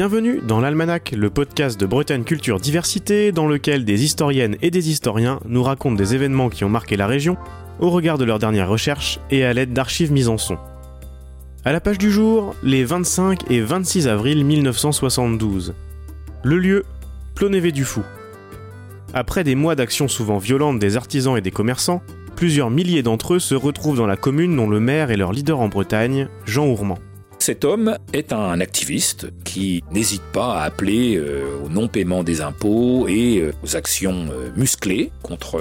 Bienvenue dans l'Almanach, le podcast de Bretagne Culture Diversité, dans lequel des historiennes et des historiens nous racontent des événements qui ont marqué la région, au regard de leurs dernières recherches et à l'aide d'archives mises en son. À la page du jour, les 25 et 26 avril 1972. Le lieu, Plonévé du Fou. Après des mois d'actions souvent violentes des artisans et des commerçants, plusieurs milliers d'entre eux se retrouvent dans la commune dont le maire est leur leader en Bretagne, Jean Ourmand. Cet homme est un activiste qui n'hésite pas à appeler euh, au non-paiement des impôts et euh, aux actions euh, musclées contre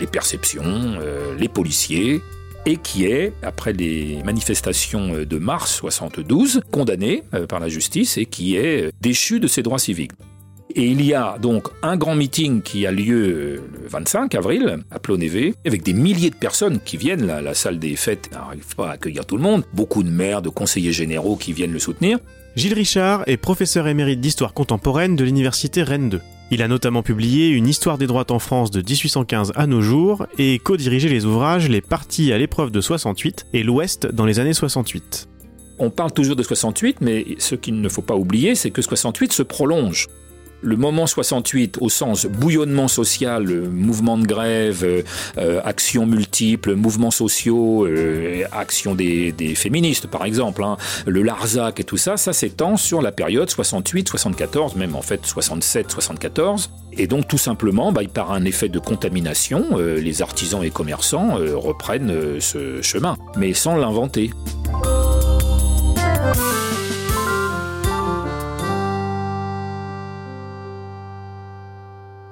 les perceptions, les policiers, et qui est, après les manifestations de mars 72, condamné par la justice et qui est déchu de ses droits civiques. Et il y a donc un grand meeting qui a lieu le 25 avril à Plonévé, avec des milliers de personnes qui viennent. La, la salle des fêtes n'arrive pas à accueillir tout le monde. Beaucoup de maires, de conseillers généraux qui viennent le soutenir. Gilles Richard est professeur émérite d'histoire contemporaine de l'université Rennes 2. Il a notamment publié une histoire des droits en France de 1815 à nos jours et co-dirigé les ouvrages Les parties à l'épreuve de 68 et l'Ouest dans les années 68. On parle toujours de 68, mais ce qu'il ne faut pas oublier, c'est que 68 se prolonge le moment 68 au sens bouillonnement social, mouvement de grève, euh, euh, actions multiples, mouvements sociaux, euh, actions des, féministes par exemple, hein, le Larzac et tout ça, ça s'étend sur la période 68-74, même en fait 67-74. Et donc tout simplement, bah, par un effet de contamination, les artisans et commerçants reprennent ce chemin, mais sans l'inventer.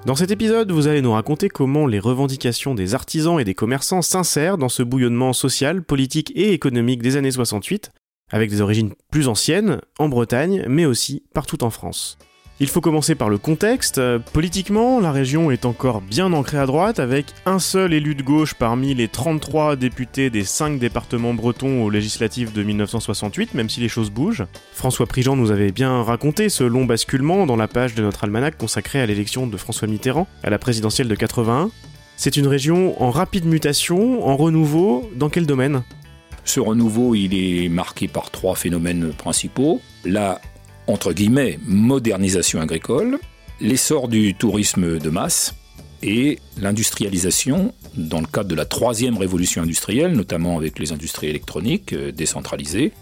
Dans cet épisode, vous allez nous raconter comment les revendications des artisans et des commerçants s'insèrent dans ce bouillonnement social, politique et économique des années 68, avec des origines plus anciennes, en Bretagne, mais aussi partout en France. Il faut commencer par le contexte. Politiquement, la région est encore bien ancrée à droite, avec un seul élu de gauche parmi les 33 députés des 5 départements bretons aux législatives de 1968, même si les choses bougent. François Prigent nous avait bien raconté ce long basculement dans la page de notre almanach consacrée à l'élection de François Mitterrand à la présidentielle de 81. C'est une région en rapide mutation, en renouveau, dans quel domaine? Ce renouveau, il est marqué par trois phénomènes principaux. La entre guillemets, modernisation agricole, l'essor du tourisme de masse et l'industrialisation dans le cadre de la troisième révolution industrielle, notamment avec les industries électroniques euh, décentralisées,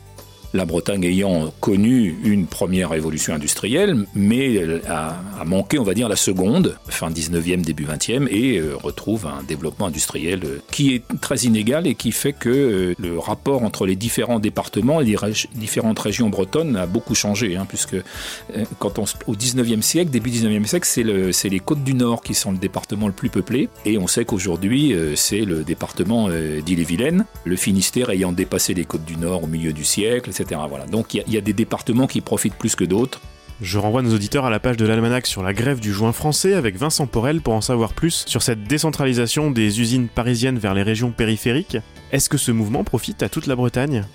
la Bretagne ayant connu une première révolution industrielle, mais a, manqué, on va dire, la seconde, fin 19e, début 20e, et euh, retrouve un développement industriel euh, qui est très inégal et qui fait que euh, le rapport entre les différents départements et les différentes régions bretonnes a beaucoup changé, hein, puisque quand on, au 19e siècle, début 19e siècle, c'est les côtes du Nord qui sont le département le plus peuplé, et on sait qu'aujourd'hui, c'est le département d'Ille-et-Vilaine, le Finistère ayant dépassé les côtes du Nord au milieu du siècle, voilà. Donc il y, a des départements qui profitent plus que d'autres. Je renvoie nos auditeurs à la page de l'Almanach sur la grève du joint français avec Vincent Porel pour en savoir plus sur cette décentralisation des usines parisiennes vers les régions périphériques. Est-ce que ce mouvement profite à toute la Bretagne?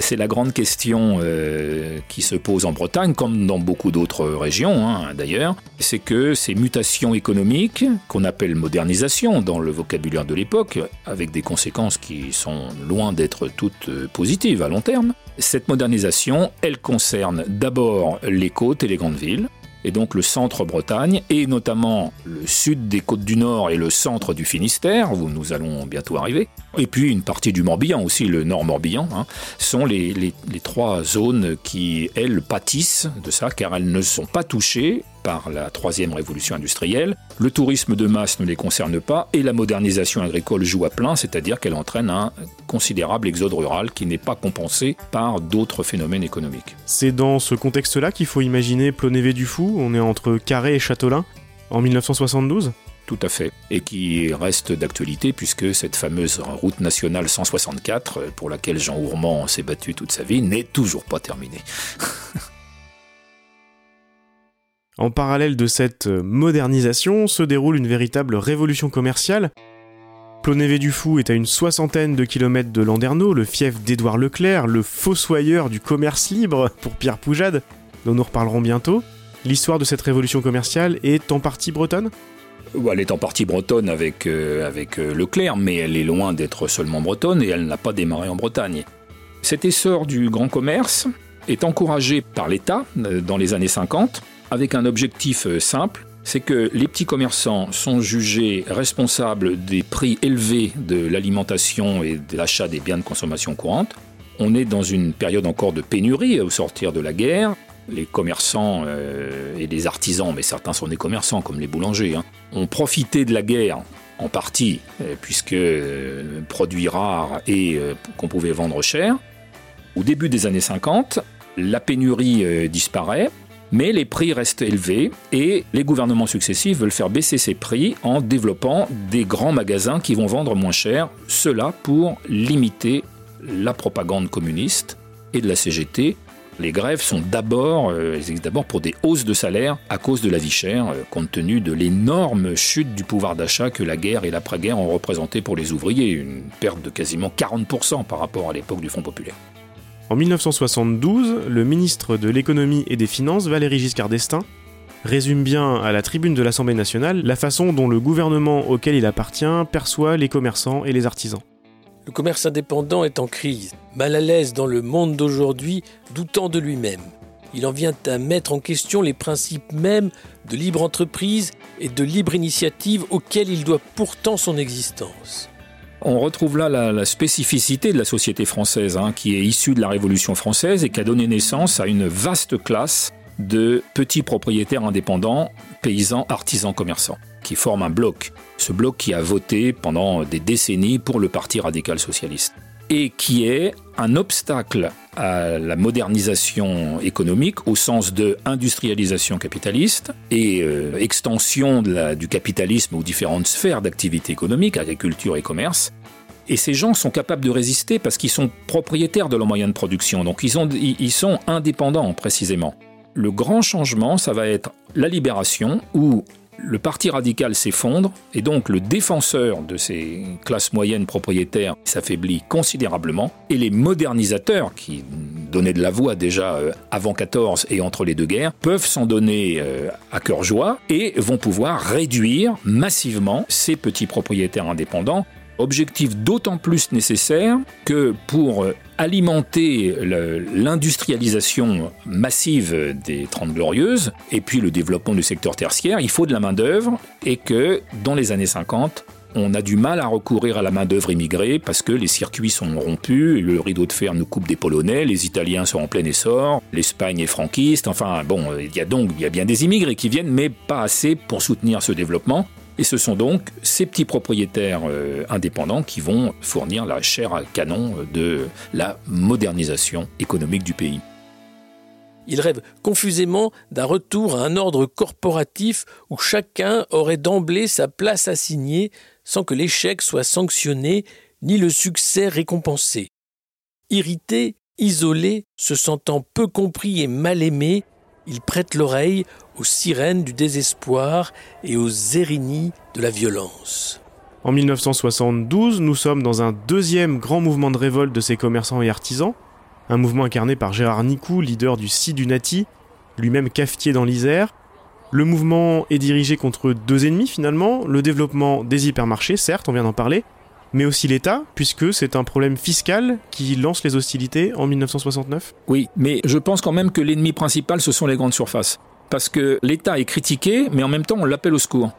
C'est la grande question euh, qui se pose en Bretagne, comme dans beaucoup d'autres régions hein, d'ailleurs. C'est que ces mutations économiques, qu'on appelle modernisation dans le vocabulaire de l'époque, avec des conséquences qui sont loin d'être toutes euh, positives à long terme, cette modernisation, elle concerne d'abord les côtes et les grandes villes, et donc le centre Bretagne, et notamment le sud des côtes du Nord et le centre du Finistère, où nous allons bientôt arriver, et puis une partie du Morbihan aussi, le Nord Morbihan, hein, sont les, les, trois zones qui, elles, pâtissent de ça, car elles ne sont pas touchées par la troisième révolution industrielle. Le tourisme de masse ne les concerne pas et la modernisation agricole joue à plein, c'est-à-dire qu'elle entraîne un considérable exode rural qui n'est pas compensé par d'autres phénomènes économiques. C'est dans ce contexte-là qu'il faut imaginer Plonévé du Fou, on est entre Carré et Châtelain, en 1972 tout à fait, et qui reste d'actualité puisque cette fameuse route nationale 164, pour laquelle Jean Ourmand s'est battu toute sa vie, n'est toujours pas terminée. En parallèle de cette modernisation se déroule une véritable révolution commerciale. Plonévé du Fou est à une soixantaine de kilomètres de Landerneau, le fief d'Édouard Leclerc, le fossoyeur du commerce libre pour Pierre Poujade, dont nous reparlerons bientôt. L'histoire de cette révolution commerciale est en partie bretonne? Elle est en partie bretonne avec, euh, euh, Leclerc, mais elle est loin d'être seulement bretonne et elle n'a pas démarré en Bretagne. Cet essor du grand commerce, est encouragé par l'État euh, dans les années 50 avec un objectif euh, simple, c'est que les petits commerçants sont jugés responsables des prix élevés de l'alimentation et de l'achat des biens de consommation courante. On est dans une période encore de pénurie au sortir de la guerre. Les commerçants euh, et les artisans, mais certains sont des commerçants comme les boulangers, hein, ont profité de la guerre en partie, puisque produits rares et qu'on pouvait vendre cher. Au début des années 50, la pénurie euh, disparaît, mais les prix restent élevés et les gouvernements successifs veulent faire baisser ces prix en développant des grands magasins qui vont vendre moins cher, cela pour limiter la propagande communiste et de la CGT. Les grèves sont d'abord, euh, d'abord pour des hausses de salaire à cause de la vie chère, euh, compte tenu de l'énorme chute du pouvoir d'achat que la guerre et l'après-guerre ont représenté pour les ouvriers, une perte de quasiment 40% par rapport à l'époque du Front populaire. En 1972, le ministre de l'économie et des finances, Valéry Giscard d'Estaing, résume bien à la tribune de l'Assemblée nationale la façon dont le gouvernement auquel il appartient perçoit les commerçants et les artisans. Le commerce indépendant est en crise, mal à l'aise dans le monde d'aujourd'hui, doutant de lui-même. Il en vient à mettre en question les principes mêmes de libre entreprise et de libre initiative auxquels il doit pourtant son existence. On retrouve là la, spécificité de la société française, hein, qui est issue de la Révolution française et qui a donné naissance à une vaste classe de petits propriétaires indépendants, paysans, artisans, commerçants, qui forment un bloc. Ce bloc qui a voté pendant des décennies pour le Parti radical socialiste et qui est un obstacle à la modernisation économique au sens de industrialisation capitaliste et euh, extension du capitalisme aux différentes sphères d'activité économique, agriculture et commerce. Et ces gens sont capables de résister parce qu'ils sont propriétaires de leurs moyens de production, donc ils, sont indépendants précisément. Le grand changement, ça va être la libération, où le parti radical s'effondre et donc le défenseur de ces classes moyennes propriétaires s'affaiblit considérablement et les modernisateurs qui donnaient de la voix déjà euh, avant 14 et entre les deux guerres peuvent s'en donner euh, à cœur joie et vont pouvoir réduire massivement ces petits propriétaires indépendants Objectif d'autant plus nécessaire que pour alimenter l'industrialisation massive des Trente Glorieuses et puis le développement du secteur tertiaire, il faut de la main-d'œuvre et que dans les années 50, on a du mal à recourir à la main-d'œuvre immigrée parce que les circuits sont rompus, le rideau de fer nous coupe des Polonais, les Italiens sont en plein essor, l'Espagne est franquiste, enfin bon, il y a donc il y a bien des immigrés qui viennent, mais pas assez pour soutenir ce développement. Et ce sont donc ces petits propriétaires euh, indépendants qui vont fournir la chair à canon de la modernisation économique du pays. Il rêve confusément d'un retour à un ordre corporatif où chacun aurait d'emblée sa place assignée sans que l'échec soit sanctionné ni le succès récompensé. Irrité, isolé, se sentant peu compris et mal aimé, il prête l'oreille aux sirènes du désespoir et aux érinies de la violence. En 1972, nous sommes dans un deuxième grand mouvement de révolte de ces commerçants et artisans, un mouvement incarné par Gérard Nicou, leader du Nati, lui-même cafetier dans l'Isère. Le mouvement est dirigé contre deux ennemis finalement, le développement des hypermarchés, certes, on vient d'en parler, mais aussi l'État, puisque c'est un problème fiscal qui lance les hostilités en 1969 Oui, mais je pense quand même que l'ennemi principal, ce sont les grandes surfaces parce que l'État est critiqué, mais en même temps on l'appelle au secours.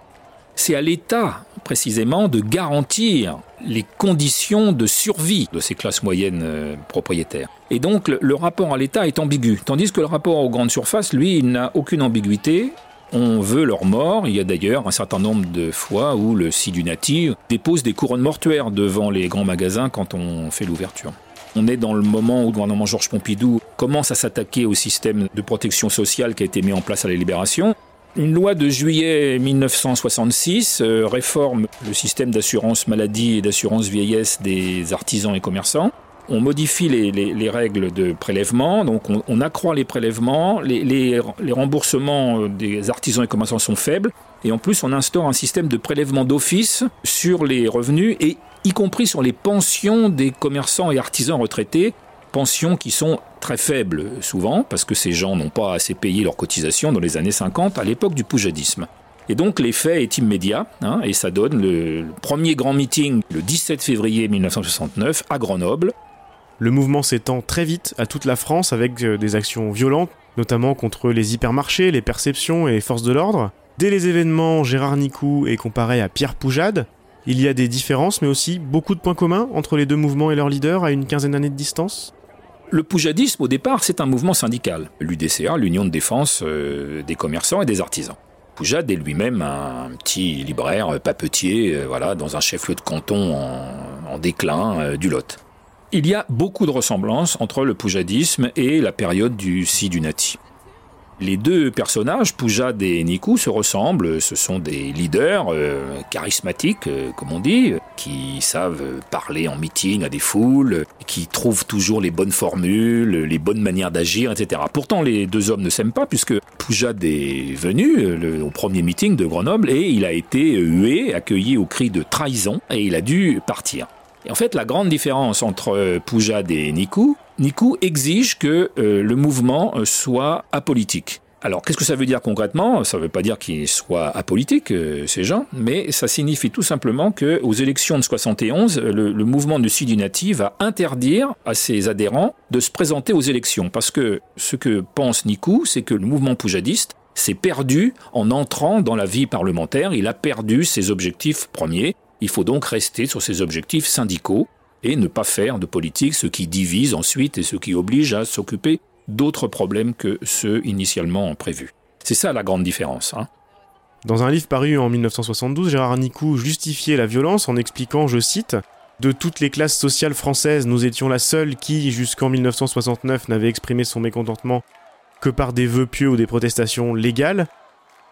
C'est à l'État, précisément, de garantir les conditions de survie de ces classes moyennes euh, propriétaires. Et donc le, rapport à l'État est ambigu, tandis que le rapport aux grandes surfaces, lui, n'a aucune ambiguïté. On veut leur mort. Il y a d'ailleurs un certain nombre de fois où le Sidunati dépose des couronnes mortuaires devant les grands magasins quand on fait l'ouverture. On est dans le moment où le gouvernement Georges Pompidou commence à s'attaquer au système de protection sociale qui a été mis en place à la Libération. Une loi de juillet 1966 euh, réforme le système d'assurance maladie et d'assurance vieillesse des artisans et commerçants. On modifie les, règles de prélèvement, donc on, accroît les prélèvements, les, remboursements euh, des artisans et commerçants sont faibles, et en plus on instaure un système de prélèvement d'office sur les revenus et y compris sur les pensions des commerçants et artisans retraités, pensions qui sont très faibles souvent, parce que ces gens n'ont pas assez payé leurs cotisations dans les années 50, à l'époque du poujadisme. Et donc l'effet est immédiat, hein, et ça donne le, premier grand meeting le 17 février 1969 à Grenoble. Le mouvement s'étend très vite à toute la France avec euh, des actions violentes, notamment contre les hypermarchés, les perceptions et les forces de l'ordre. Dès les événements, Gérard Nicou est comparé à Pierre Poujade. Il y a des différences, mais aussi beaucoup de points communs entre les deux mouvements et leurs leaders à une quinzaine d'années de distance. Le poujadisme, au départ, c'est un mouvement syndical, l'UDCA, l'Union de défense euh, des commerçants et des artisans. Poujade est lui-même un petit libraire papetier, euh, voilà, dans un chef-lieu de canton en, déclin du Lot. Il y a beaucoup de ressemblances entre le poujadisme et la période du Sidunati. Les deux personnages, Poujade et Nikou, se ressemblent. Ce sont des leaders euh, charismatiques, euh, comme on dit, qui savent parler en meeting à des foules, qui trouvent toujours les bonnes formules, les bonnes manières d'agir, etc. Pourtant, les deux hommes ne s'aiment pas, puisque Poujade est venu euh, au premier meeting de Grenoble et il a été hué, accueilli au cri de trahison, et il a dû partir. Et en fait, la grande différence entre Poujade et Nikou, Nikou exige que euh, le mouvement euh, soit apolitique. Alors, qu'est-ce que ça veut dire concrètement? Ça ne veut pas dire qu'il soit apolitique, euh, ces gens, mais ça signifie tout simplement qu'aux élections de 71, le, le mouvement de Sidinati va interdire à ses adhérents de se présenter aux élections. Parce que ce que pense Nikou, c'est que le mouvement poujadiste s'est perdu en entrant dans la vie parlementaire. Il a perdu ses objectifs premiers. Il faut donc rester sur ses objectifs syndicaux et ne pas faire de politique, ce qui divise ensuite et ce qui oblige à s'occuper d'autres problèmes que ceux initialement prévus. C'est ça la grande différence. Hein. Dans un livre paru en 1972, Gérard Nicou justifiait la violence en expliquant, je cite, De toutes les classes sociales françaises, nous étions la seule qui, jusqu'en 1969, n'avait exprimé son mécontentement que par des vœux pieux ou des protestations légales.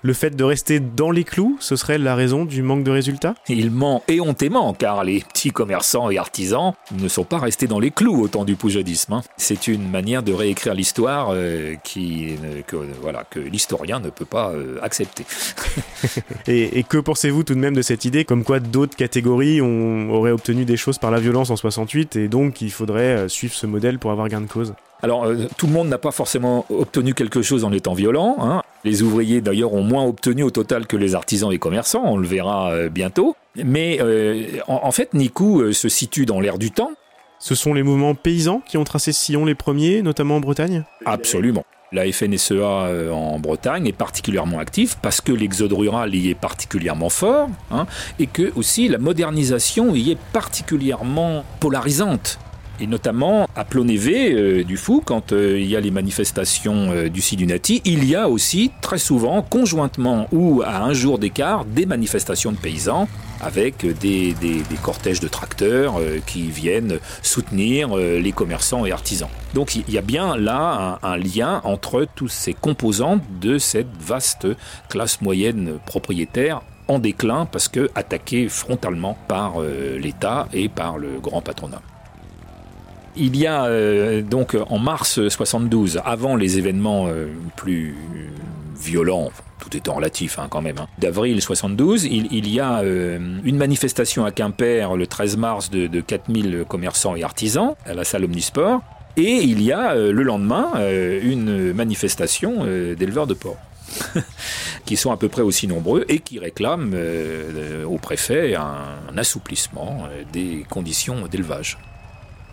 Le fait de rester dans les clous, ce serait la raison du manque de résultats? Il ment éhontément, car les petits commerçants et artisans ne sont pas restés dans les clous au temps du poujadisme. Hein. C'est une manière de réécrire l'histoire euh, qui, que, voilà, que l'historien ne peut pas euh, accepter. et, que pensez-vous tout de même de cette idée, comme quoi d'autres catégories ont, auraient obtenu des choses par la violence en 68, et donc il faudrait euh, suivre ce modèle pour avoir gain de cause? Alors, tout le monde n'a pas forcément obtenu quelque chose en étant violent. Hein. Les ouvriers, d'ailleurs, ont moins obtenu au total que les artisans et commerçants, on le verra euh, bientôt. Mais euh, en, fait, Nikou euh, se situe dans l'air du temps. Ce sont les mouvements paysans qui ont tracé sillon les premiers, notamment en Bretagne? Absolument. La FNSEA en Bretagne est particulièrement active parce que l'exode rural y est particulièrement fort hein, et que aussi la modernisation y est particulièrement polarisante et notamment à Plonévé euh, du Fou, quand euh, il y a les manifestations euh, du Sidunati, il y a aussi très souvent, conjointement ou à un jour d'écart, des manifestations de paysans avec des, cortèges de tracteurs qui viennent soutenir les commerçants et artisans. Donc il y a bien là un, lien entre tous ces composants de cette vaste classe moyenne propriétaire en déclin parce que attaquée frontalement par l'État et par le grand patronat. Il y a euh, donc en mars 72, avant les événements euh, plus violents, tout étant relatif hein, quand même, hein, d'avril 72, il, y a euh, une manifestation à Quimper le 13 mars de, de 4000 commerçants et artisans à la salle Omnisport. Et il y a le lendemain une manifestation d'éleveurs de porc. qui sont à peu près aussi nombreux et qui réclament au préfet un assouplissement des conditions d'élevage.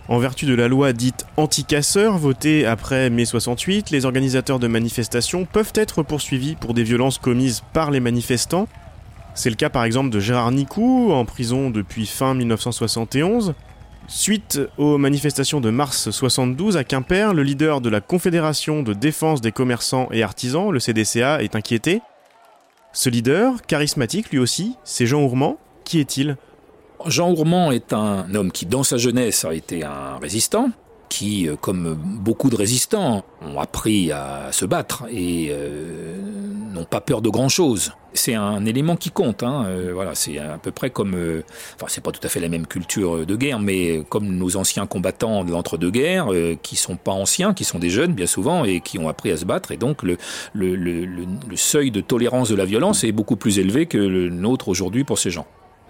En vertu de la loi dite anti-casseurs votée après mai 68, les organisateurs de manifestations peuvent être poursuivis pour des violences commises par les manifestants. C'est le cas par exemple de Gérard Nicou, en prison depuis fin 1971. Suite aux manifestations de mars 72 à Quimper, le leader de la Confédération de défense des commerçants et artisans, le CDCA, est inquiété. Ce leader, charismatique lui aussi, c'est Jean Ourmand. Qui est-il? Jean Ourmand est un homme qui, dans sa jeunesse, a été un résistant, qui, euh, comme beaucoup de résistants, ont appris à se battre et euh, n'ont pas peur de grand-chose. C'est un élément qui compte. Hein. Euh, voilà, c'est à peu près comme, enfin, c'est pas tout à fait la même culture de guerre, mais comme nos anciens combattants de l'entre-deux-guerres, qui sont pas anciens, qui sont des jeunes bien souvent et qui ont appris à se battre, et donc le, le, le, le seuil de tolérance de la violence est beaucoup plus élevé que le nôtre aujourd'hui pour ces gens.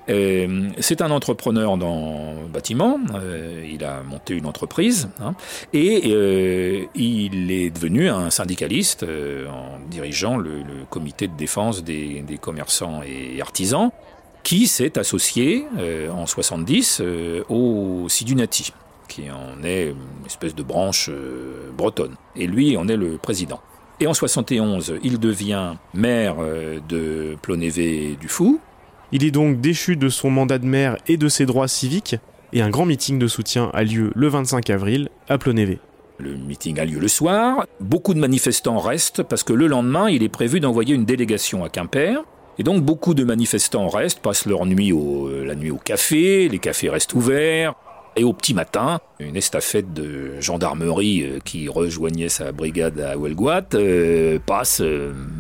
Euh, c'est un entrepreneur dans le bâtiment, euh, il a monté une entreprise hein, et euh, il est devenu un syndicaliste en dirigeant le, comité de défense des, commerçants et artisans qui s'est associé en 70 au Sidunati qui en est une espèce de branche bretonne. Et lui en est le président. Et en 71, il devient maire de Plonévé du Fou. Il est donc déchu de son mandat de maire et de ses droits civiques, et un grand meeting de soutien a lieu le 25 avril à Plonévé. Le meeting a lieu le soir. Beaucoup de manifestants restent parce que le lendemain, il est prévu d'envoyer une délégation à Quimper. Et donc beaucoup de manifestants restent, passent leur nuit au, euh, la nuit au café, les cafés restent ouverts. Et au petit matin, une estafette de gendarmerie euh, qui rejoignait sa brigade à Ouelgoat euh, passe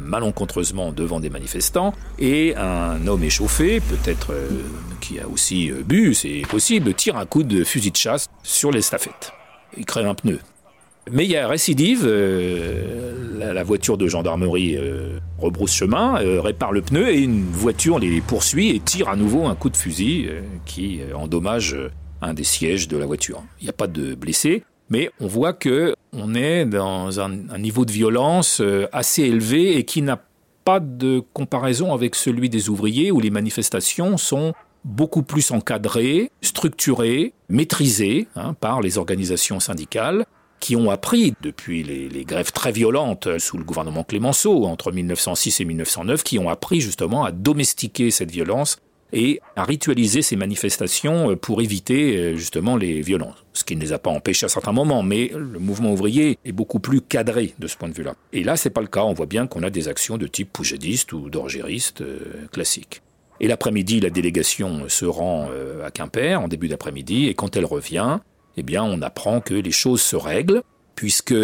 malencontreusement devant des manifestants et un homme échauffé, peut-être qui a aussi bu, c'est possible, tire un coup de fusil de chasse sur l'estafette. Il crève un pneu. Mais il y a récidive, euh, la, voiture de gendarmerie euh, rebrousse chemin, euh, répare le pneu et une voiture les poursuit et tire à nouveau un coup de fusil qui endommage un des sièges de la voiture. Il n'y a pas de blessés, mais on voit que on est dans un, niveau de violence assez élevé et qui n'a pas de comparaison avec celui des ouvriers où les manifestations sont beaucoup plus encadrées, structurées, maîtrisées hein, par les organisations syndicales qui ont appris, depuis les, grèves très violentes sous le gouvernement Clémenceau entre 1906 et 1909, qui ont appris justement à domestiquer cette violence et à ritualiser ces manifestations pour éviter euh, justement les violences. Ce qui ne les a pas empêchés à certains moments, mais le mouvement ouvrier est beaucoup plus cadré de ce point de vue-là. Et là, c'est pas le cas. On voit bien qu'on a des actions de type poujadiste ou d'orgériste euh, classique. Et l'après-midi, la délégation se rend euh, à Quimper en début d'après-midi, et quand elle revient, eh bien, on apprend que les choses se règlent puisque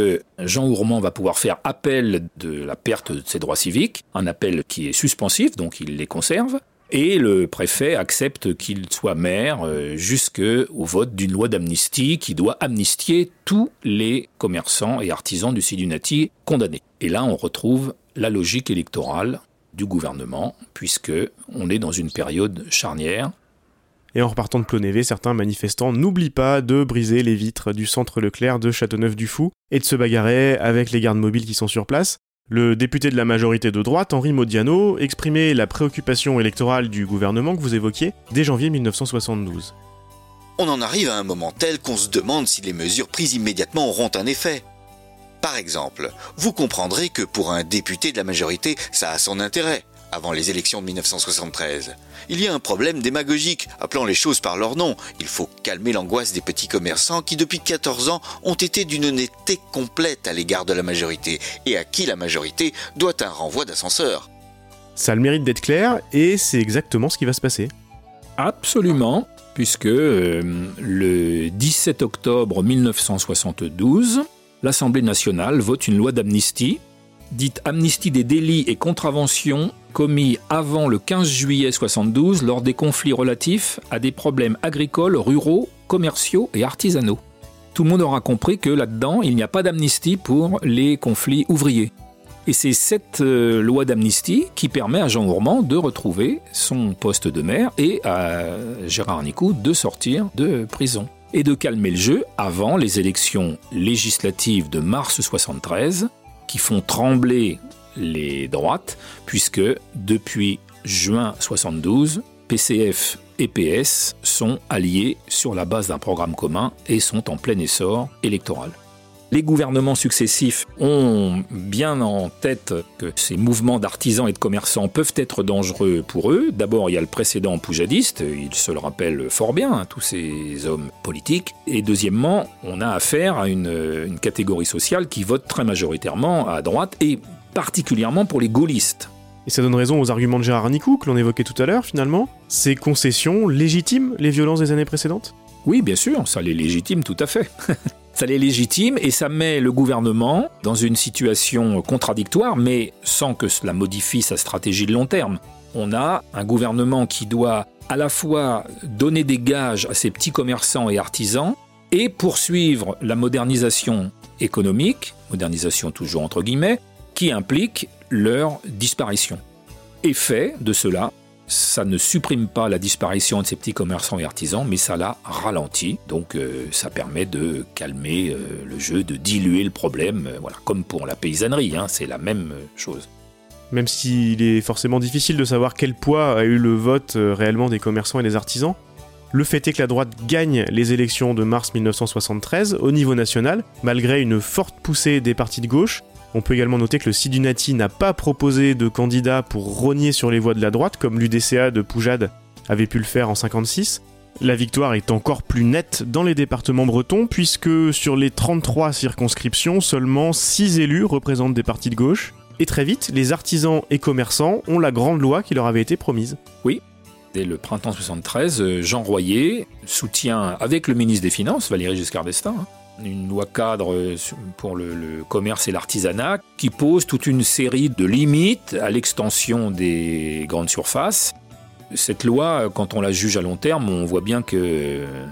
Jean Ourmand va pouvoir faire appel de la perte de ses droits civiques, un appel qui est suspensif, donc il les conserve, et le préfet accepte qu'il soit maire euh, jusqu'au vote d'une loi d'amnistie qui doit amnistier tous les commerçants et artisans du Sidunati condamnés. Et là, on retrouve la logique électorale du gouvernement, puisque on est dans une période charnière et en repartant de Plonévé, certains manifestants n'oublient pas de briser les vitres du centre Leclerc de Châteauneuf-du-Fou et de se bagarrer avec les gardes mobiles qui sont sur place. Le député de la majorité de droite, Henri Modiano, exprimait la préoccupation électorale du gouvernement que vous évoquiez dès janvier 1972. On en arrive à un moment tel qu'on se demande si les mesures prises immédiatement auront un effet. Par exemple, vous comprendrez que pour un député de la majorité, ça a son intérêt avant les élections de 1973. Il y a un problème démagogique, appelant les choses par leur nom. Il faut calmer l'angoisse des petits commerçants qui depuis 14 ans ont été d'une honnêteté complète à l'égard de la majorité et à qui la majorité doit un renvoi d'ascenseur. Ça a le mérite d'être clair et c'est exactement ce qui va se passer. Absolument, puisque euh, le 17 octobre 1972, l'Assemblée nationale vote une loi d'amnistie dite amnistie des délits et contraventions commis avant le 15 juillet 72 lors des conflits relatifs à des problèmes agricoles, ruraux, commerciaux et artisanaux. Tout le monde aura compris que là-dedans, il n'y a pas d'amnistie pour les conflits ouvriers. Et c'est cette euh, loi d'amnistie qui permet à Jean Gourmand de retrouver son poste de maire et à Gérard Nicou de sortir de prison et de calmer le jeu avant les élections législatives de mars 73 qui font trembler les droites, puisque depuis juin 72, PCF et PS sont alliés sur la base d'un programme commun et sont en plein essor électoral. Les gouvernements successifs ont bien en tête que ces mouvements d'artisans et de commerçants peuvent être dangereux pour eux. D'abord, il y a le précédent poujadiste, ils se le rappellent fort bien, hein, tous ces hommes politiques. Et deuxièmement, on a affaire à une, une catégorie sociale qui vote très majoritairement à droite et particulièrement pour les gaullistes. Et ça donne raison aux arguments de Gérard Nicou que l'on évoquait tout à l'heure finalement. Ces concessions légitiment les violences des années précédentes? Oui, bien sûr, ça les légitime tout à fait. Ça les légitime et ça met le gouvernement dans une situation contradictoire, mais sans que cela modifie sa stratégie de long terme. On a un gouvernement qui doit à la fois donner des gages à ses petits commerçants et artisans et poursuivre la modernisation économique, modernisation toujours entre guillemets, qui implique leur disparition. Effet de cela, ça ne supprime pas la disparition de ces petits commerçants et artisans, mais ça la ralentit. Donc euh, ça permet de calmer euh, le jeu, de diluer le problème. Euh, voilà, comme pour la paysannerie, hein, c'est la même chose. Même s'il est forcément difficile de savoir quel poids a eu le vote réellement des commerçants et des artisans, Le fait est que la droite gagne les élections de mars 1973 au niveau national, malgré une forte poussée des partis de gauche. On peut également noter que le Sidunati n'a pas proposé de candidat pour rogner sur les voix de la droite, comme l'UDCA de Poujade avait pu le faire en 56. La victoire est encore plus nette dans les départements bretons, puisque sur les 33 circonscriptions, seulement 6 élus représentent des partis de gauche. Et très vite, les artisans et commerçants ont la grande loi qui leur avait été promise. Oui, Dès le printemps 73, euh, Jean Royer soutient avec le ministre des Finances, Valéry Giscard d'Estaing, hein, une loi cadre euh, pour le, commerce et l'artisanat qui pose toute une série de limites à l'extension des grandes surfaces. Cette loi, quand on la juge à long terme, on voit bien que euh,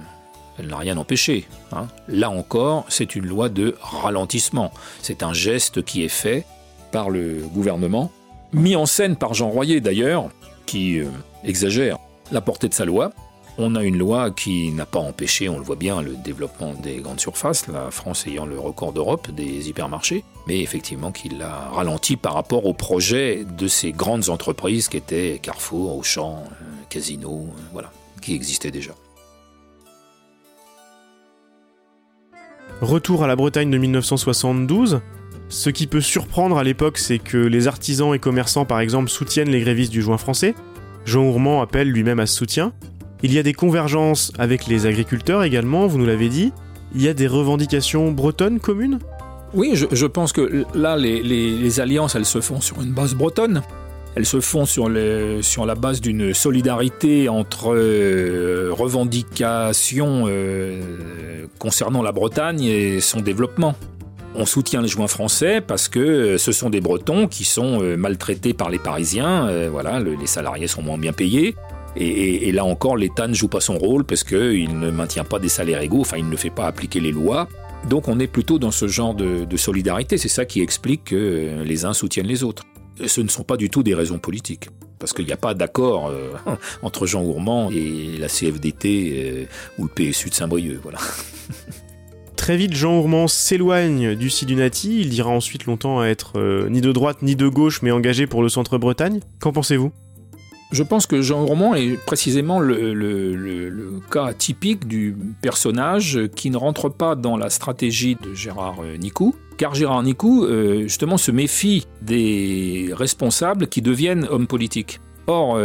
elle n'a rien empêché. Hein. Là encore, c'est une loi de ralentissement. C'est un geste qui est fait par le gouvernement, mis en scène par Jean Royer d'ailleurs, qui exagère la portée de sa loi. On a une loi qui n'a pas empêché, on le voit bien, le développement des grandes surfaces, la France ayant le record d'Europe des hypermarchés, mais effectivement qui l'a ralenti par rapport au projet de ces grandes entreprises qui étaient Carrefour, Auchan, euh, Casino, euh, voilà, qui existaient déjà. Retour à la Bretagne de 1972. Ce qui peut surprendre à l'époque, c'est que les artisans et commerçants, par exemple, soutiennent les grévistes du joint français, Jean Ourmand appelle lui-même à ce soutien. Il y a des convergences avec les agriculteurs également, vous nous l'avez dit. Il y a des revendications bretonnes communes? Oui, je, pense que là, les, alliances, elles se font sur une base bretonne. Elles se font sur, la base d'une solidarité entre euh, revendications euh, concernant la Bretagne et son développement. On soutient les joints français parce que euh, ce sont des Bretons qui sont maltraités par les Parisiens. Voilà, les salariés sont moins bien payés. Et, là encore, l'État ne joue pas son rôle parce qu'il ne maintient pas des salaires égaux, enfin il ne fait pas appliquer les lois. Donc on est plutôt dans ce genre de, solidarité. C'est ça qui explique que les uns soutiennent les autres. Ce ne sont pas du tout des raisons politiques. Parce qu'il n'y a pas d'accord entre Jean Ourmand et la CFDT ou le PSU de Saint-Brieuc. Voilà. Très vite, Jean Ourmand s'éloigne du Sidunati. Il dira ensuite longtemps être euh, ni de droite ni de gauche, mais engagé pour le centre-Bretagne. Qu'en pensez-vous? Je pense que Jean Ourmand est précisément le, cas typique du personnage qui ne rentre pas dans la stratégie de Gérard euh, Nicou, car Gérard Nicou, euh, justement, se méfie des responsables qui deviennent hommes politiques. Or,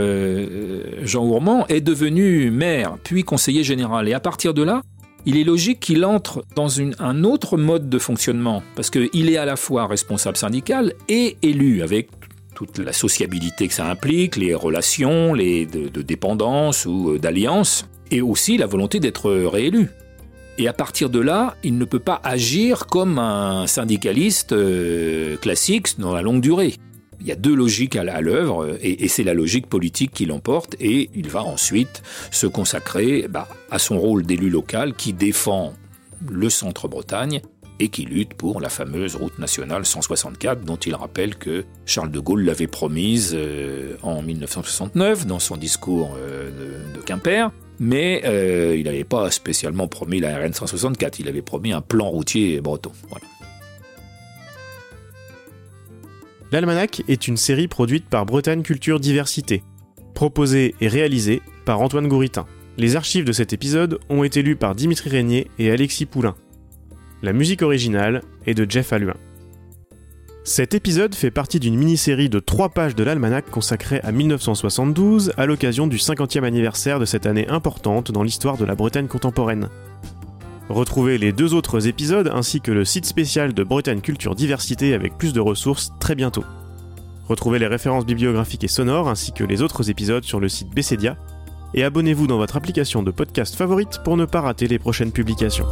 Jean Ourmand est devenu maire, puis conseiller général, et à partir de là, il est logique qu'il entre dans un autre mode de fonctionnement, parce qu'il est à la fois responsable syndical et élu, avec toute la sociabilité que ça implique, les relations les de, dépendance ou euh, d'alliance, et aussi la volonté d'être réélu. Et à partir de là, il ne peut pas agir comme un syndicaliste euh, classique dans la longue durée. Il y a deux logiques à l'œuvre et, c'est la logique politique qui l'emporte et il va ensuite se consacrer bah, à son rôle d'élu local qui défend le centre-Bretagne et qui lutte pour la fameuse route nationale 164 dont il rappelle que Charles de Gaulle l'avait promise euh, en 1969 dans son discours euh, de, Quimper. Mais euh, il n'avait pas spécialement promis la RN 164, il avait promis un plan routier breton. L'Almanach est une série produite par Bretagne Culture Diversité, proposée et réalisée par Antoine Gouritin. Les archives de cet épisode ont été lues par Dimitri Régnier et Alexis Poulain. La musique originale est de Jeff Alluin. Cet épisode fait partie d'une mini-série de 3 pages de l'Almanach consacrée à 1972 à l'occasion du 50e anniversaire de cette année importante dans l'histoire de la Bretagne contemporaine. Retrouvez les deux autres épisodes ainsi que le site spécial de Bretagne Culture Diversité avec plus de ressources très bientôt. Retrouvez les références bibliographiques et sonores ainsi que les autres épisodes sur le site Bessedia et abonnez-vous dans votre application de podcast favorite pour ne pas rater les prochaines publications.